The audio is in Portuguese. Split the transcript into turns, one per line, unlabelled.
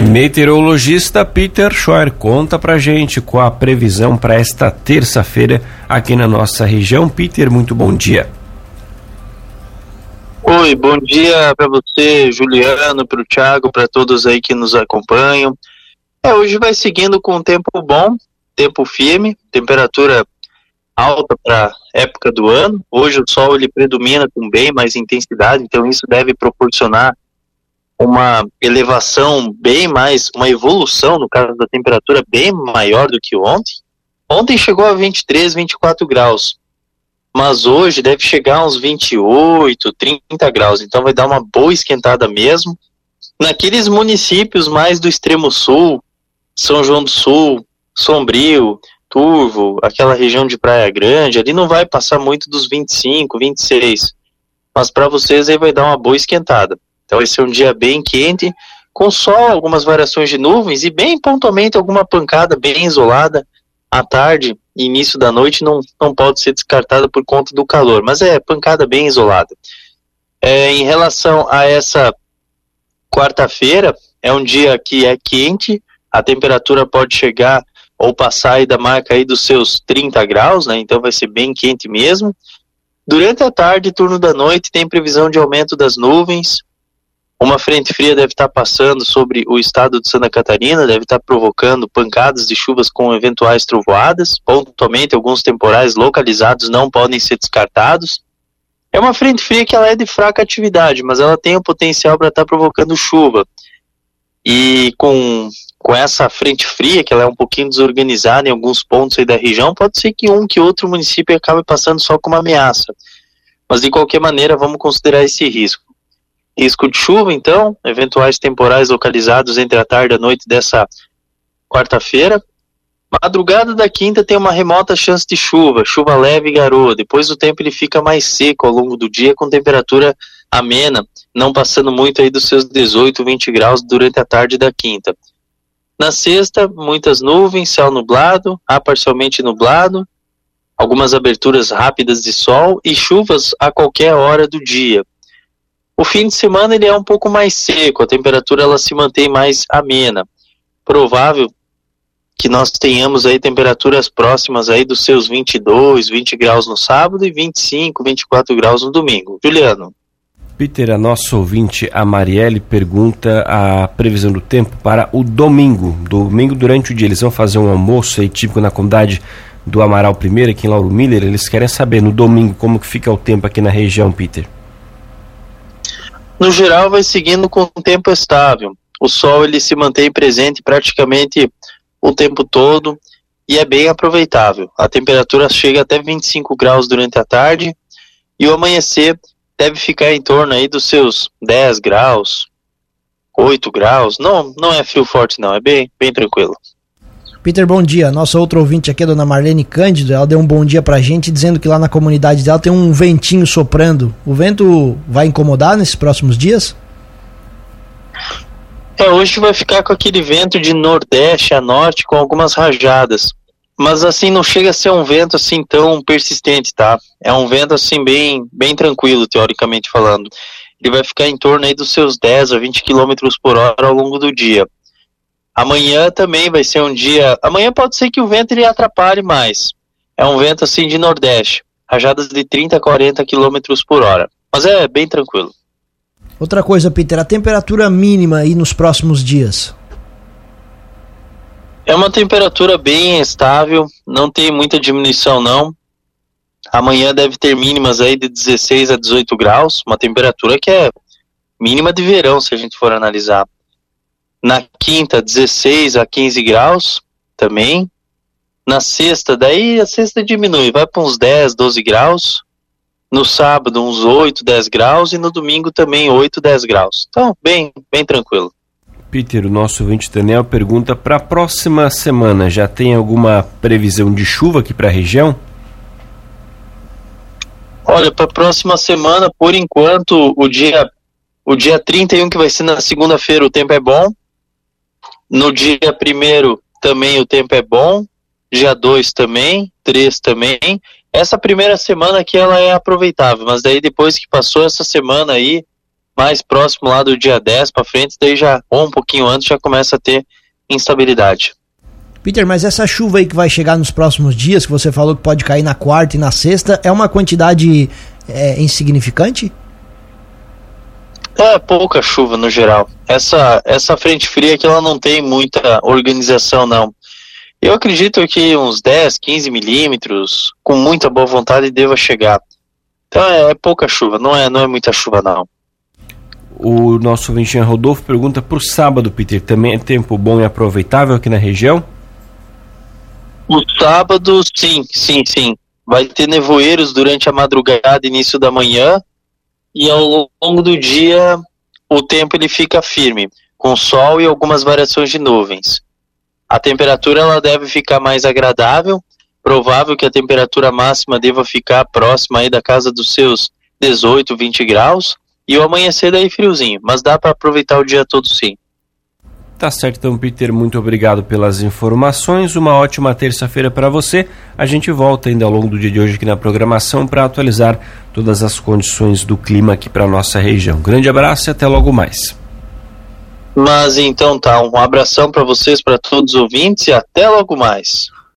Meteorologista Peter Schor conta pra gente qual a previsão para esta terça-feira aqui na nossa região. Peter, muito bom dia.
Oi, bom dia para você, Juliano, para o Thiago, para todos aí que nos acompanham. É, hoje vai seguindo com tempo bom, tempo firme, temperatura alta para época do ano. Hoje o sol ele predomina com bem mais intensidade, então isso deve proporcionar uma elevação bem mais, uma evolução no caso da temperatura bem maior do que ontem. Ontem chegou a 23, 24 graus mas hoje deve chegar uns 28, 30 graus, então vai dar uma boa esquentada mesmo. Naqueles municípios mais do extremo sul, São João do Sul, Sombrio, Turvo, aquela região de Praia Grande, ali não vai passar muito dos 25, 26. Mas para vocês aí vai dar uma boa esquentada. Então vai ser um dia bem quente, com sol, algumas variações de nuvens e bem pontualmente alguma pancada bem isolada à tarde início da noite não, não pode ser descartada por conta do calor, mas é pancada bem isolada. É, em relação a essa quarta-feira, é um dia que é quente, a temperatura pode chegar ou passar da marca aí dos seus 30 graus, né? Então vai ser bem quente mesmo. Durante a tarde, turno da noite, tem previsão de aumento das nuvens, uma frente fria deve estar passando sobre o estado de Santa Catarina, deve estar provocando pancadas de chuvas com eventuais trovoadas. Pontualmente, alguns temporais localizados não podem ser descartados. É uma frente fria que ela é de fraca atividade, mas ela tem o potencial para estar provocando chuva. E com, com essa frente fria, que ela é um pouquinho desorganizada em alguns pontos aí da região, pode ser que um que outro município acabe passando só como ameaça. Mas de qualquer maneira, vamos considerar esse risco. Risco de chuva, então, eventuais temporais localizados entre a tarde e a noite dessa quarta-feira. Madrugada da quinta tem uma remota chance de chuva, chuva leve e garoa. Depois o tempo ele fica mais seco ao longo do dia, com temperatura amena, não passando muito aí dos seus 18, 20 graus durante a tarde da quinta. Na sexta, muitas nuvens, céu nublado, a parcialmente nublado, algumas aberturas rápidas de sol e chuvas a qualquer hora do dia. O fim de semana ele é um pouco mais seco, a temperatura ela se mantém mais amena. Provável que nós tenhamos aí temperaturas próximas aí dos seus 22, 20 graus no sábado e 25, 24 graus no domingo. Juliano.
Peter, a nossa ouvinte, a Marielle, pergunta a previsão do tempo para o domingo. Domingo, durante o dia, eles vão fazer um almoço aí típico na comunidade do Amaral I, aqui em Lauro Miller. Eles querem saber no domingo como que fica o tempo aqui na região, Peter
no geral vai seguindo com o tempo estável. O sol ele se mantém presente praticamente o tempo todo e é bem aproveitável. A temperatura chega até 25 graus durante a tarde e o amanhecer deve ficar em torno aí dos seus 10 graus, 8 graus. Não, não é frio forte não, é bem, bem tranquilo.
Peter, bom dia. Nossa outra ouvinte aqui, a dona Marlene Cândido, ela deu um bom dia pra gente, dizendo que lá na comunidade dela tem um ventinho soprando. O vento vai incomodar nesses próximos dias?
É, hoje vai ficar com aquele vento de nordeste a norte com algumas rajadas. Mas assim, não chega a ser um vento assim tão persistente, tá? É um vento assim bem, bem tranquilo, teoricamente falando. Ele vai ficar em torno aí dos seus 10 a 20 km por hora ao longo do dia. Amanhã também vai ser um dia. Amanhã pode ser que o vento ele atrapalhe mais. É um vento assim de nordeste, rajadas de 30 a 40 km por hora. Mas é bem tranquilo.
Outra coisa, Peter, a temperatura mínima aí nos próximos dias?
É uma temperatura bem estável, não tem muita diminuição não. Amanhã deve ter mínimas aí de 16 a 18 graus, uma temperatura que é mínima de verão se a gente for analisar. Na quinta, 16 a 15 graus também. Na sexta, daí a sexta diminui, vai para uns 10, 12 graus. No sábado, uns 8, 10 graus. E no domingo também 8, 10 graus. Então, bem, bem tranquilo.
Peter, o nosso ouvinte Daniel pergunta para a próxima semana, já tem alguma previsão de chuva aqui para a região?
Olha, para a próxima semana, por enquanto, o dia o dia 31, que vai ser na segunda-feira, o tempo é bom. No dia 1 também o tempo é bom. Dia 2 também, 3 também. Essa primeira semana aqui ela é aproveitável, mas daí depois que passou essa semana aí, mais próximo lá do dia 10 para frente, daí já, ou um pouquinho antes, já começa a ter instabilidade.
Peter, mas essa chuva aí que vai chegar nos próximos dias, que você falou que pode cair na quarta e na sexta, é uma quantidade é, insignificante?
É pouca chuva no geral. Essa, essa frente fria aqui ela não tem muita organização, não. Eu acredito que uns 10, 15 milímetros, com muita boa vontade, deva chegar. Então é, é pouca chuva, não é, não é muita chuva, não.
O nosso Vincent Rodolfo pergunta para o sábado, Peter, também é tempo bom e aproveitável aqui na região?
O sábado, sim, sim, sim. Vai ter nevoeiros durante a madrugada, início da manhã, e ao longo do dia o tempo ele fica firme, com sol e algumas variações de nuvens. A temperatura ela deve ficar mais agradável, provável que a temperatura máxima deva ficar próxima aí da casa dos seus 18, 20 graus, e o amanhecer daí friozinho, mas dá para aproveitar o dia todo sim.
Tá certo, então, Peter, muito obrigado pelas informações. Uma ótima terça-feira para você. A gente volta ainda ao longo do dia de hoje aqui na programação para atualizar todas as condições do clima aqui para nossa região. Grande abraço e até logo mais.
Mas então tá, um abração para vocês, para todos os ouvintes e até logo mais.